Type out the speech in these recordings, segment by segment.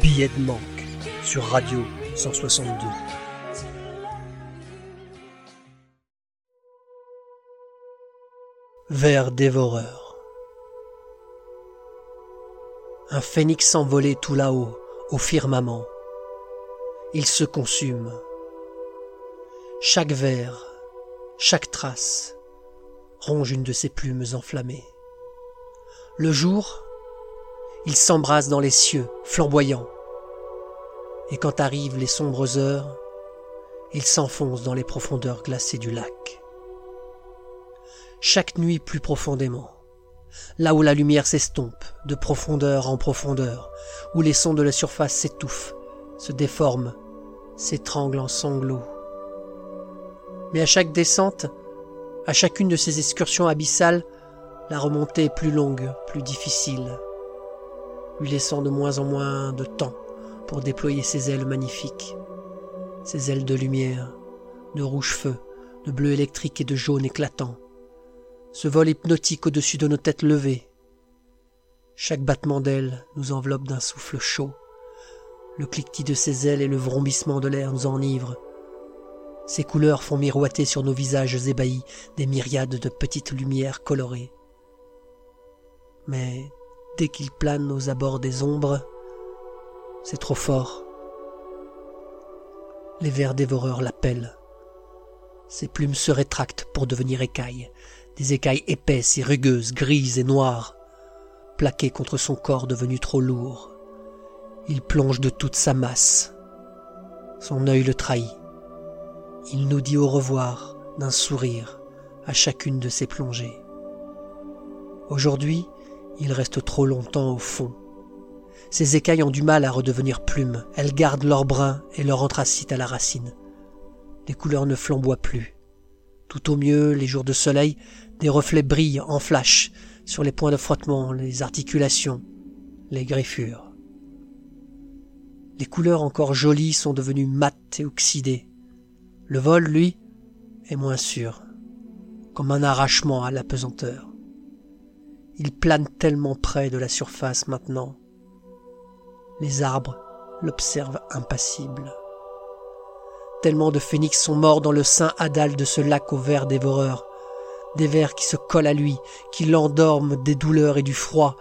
Billet de manque sur Radio 162. Vers dévoreur. Un phénix s'envolait tout là-haut, au firmament. Il se consume. Chaque vers, chaque trace, ronge une de ses plumes enflammées. Le jour, il s'embrase dans les cieux, flamboyant. Et quand arrivent les sombres heures, il s'enfonce dans les profondeurs glacées du lac. Chaque nuit plus profondément, là où la lumière s'estompe, de profondeur en profondeur, où les sons de la surface s'étouffent, se déforment, s'étranglent en sanglots. Mais à chaque descente, à chacune de ces excursions abyssales, la remontée est plus longue, plus difficile, lui laissant de moins en moins de temps pour déployer ses ailes magnifiques, ses ailes de lumière, de rouge feu, de bleu électrique et de jaune éclatant, ce vol hypnotique au-dessus de nos têtes levées. Chaque battement d'ailes nous enveloppe d'un souffle chaud. Le cliquetis de ses ailes et le vrombissement de l'air nous enivrent. Ces couleurs font miroiter sur nos visages ébahis des myriades de petites lumières colorées. Mais dès qu'il plane aux abords des ombres, c'est trop fort. Les vers dévoreurs l'appellent. Ses plumes se rétractent pour devenir écailles, des écailles épaisses et rugueuses, grises et noires, plaquées contre son corps devenu trop lourd. Il plonge de toute sa masse. Son œil le trahit. Il nous dit au revoir d'un sourire à chacune de ses plongées. Aujourd'hui, il reste trop longtemps au fond. Ces écailles ont du mal à redevenir plumes. Elles gardent leur brun et leur anthracite à la racine. Les couleurs ne flamboient plus. Tout au mieux, les jours de soleil, des reflets brillent en flash sur les points de frottement, les articulations, les griffures. Les couleurs encore jolies sont devenues mates et oxydées. Le vol, lui, est moins sûr, comme un arrachement à la pesanteur. Il plane tellement près de la surface maintenant. Les arbres l'observent impassible. Tellement de phénix sont morts dans le sein adal de ce lac aux vers dévoreurs. Des vers qui se collent à lui, qui l'endorment des douleurs et du froid,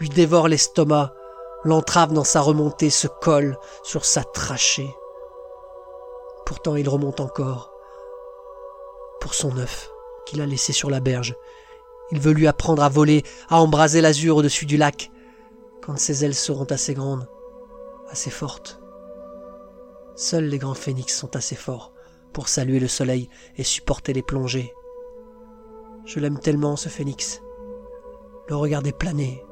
lui dévorent l'estomac, l'entravent dans sa remontée, se collent sur sa trachée. Pourtant il remonte encore, pour son œuf qu'il a laissé sur la berge, il veut lui apprendre à voler, à embraser l'azur au-dessus du lac, quand ses ailes seront assez grandes, assez fortes. Seuls les grands phénix sont assez forts pour saluer le soleil et supporter les plongées. Je l'aime tellement, ce phénix. Le regarder planer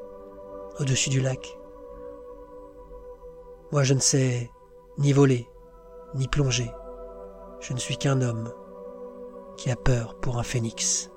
au-dessus du lac. Moi, je ne sais ni voler, ni plonger. Je ne suis qu'un homme qui a peur pour un phénix.